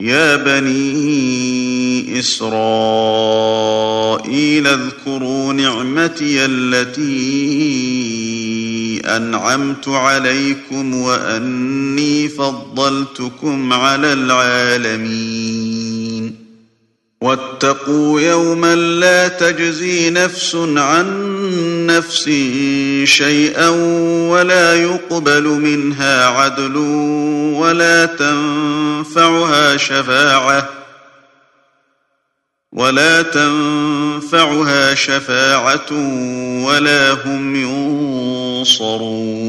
يا بني إسرائيل اذكروا نعمتي التي أنعمت عليكم وأني فضلتكم على العالمين. واتقوا يوما لا تجزي نفس عن نفس شيئا ولا يقبل منها عدل ولا تنفعها شفاعة ولا تنفعها شفاعة ولا هم ينصرون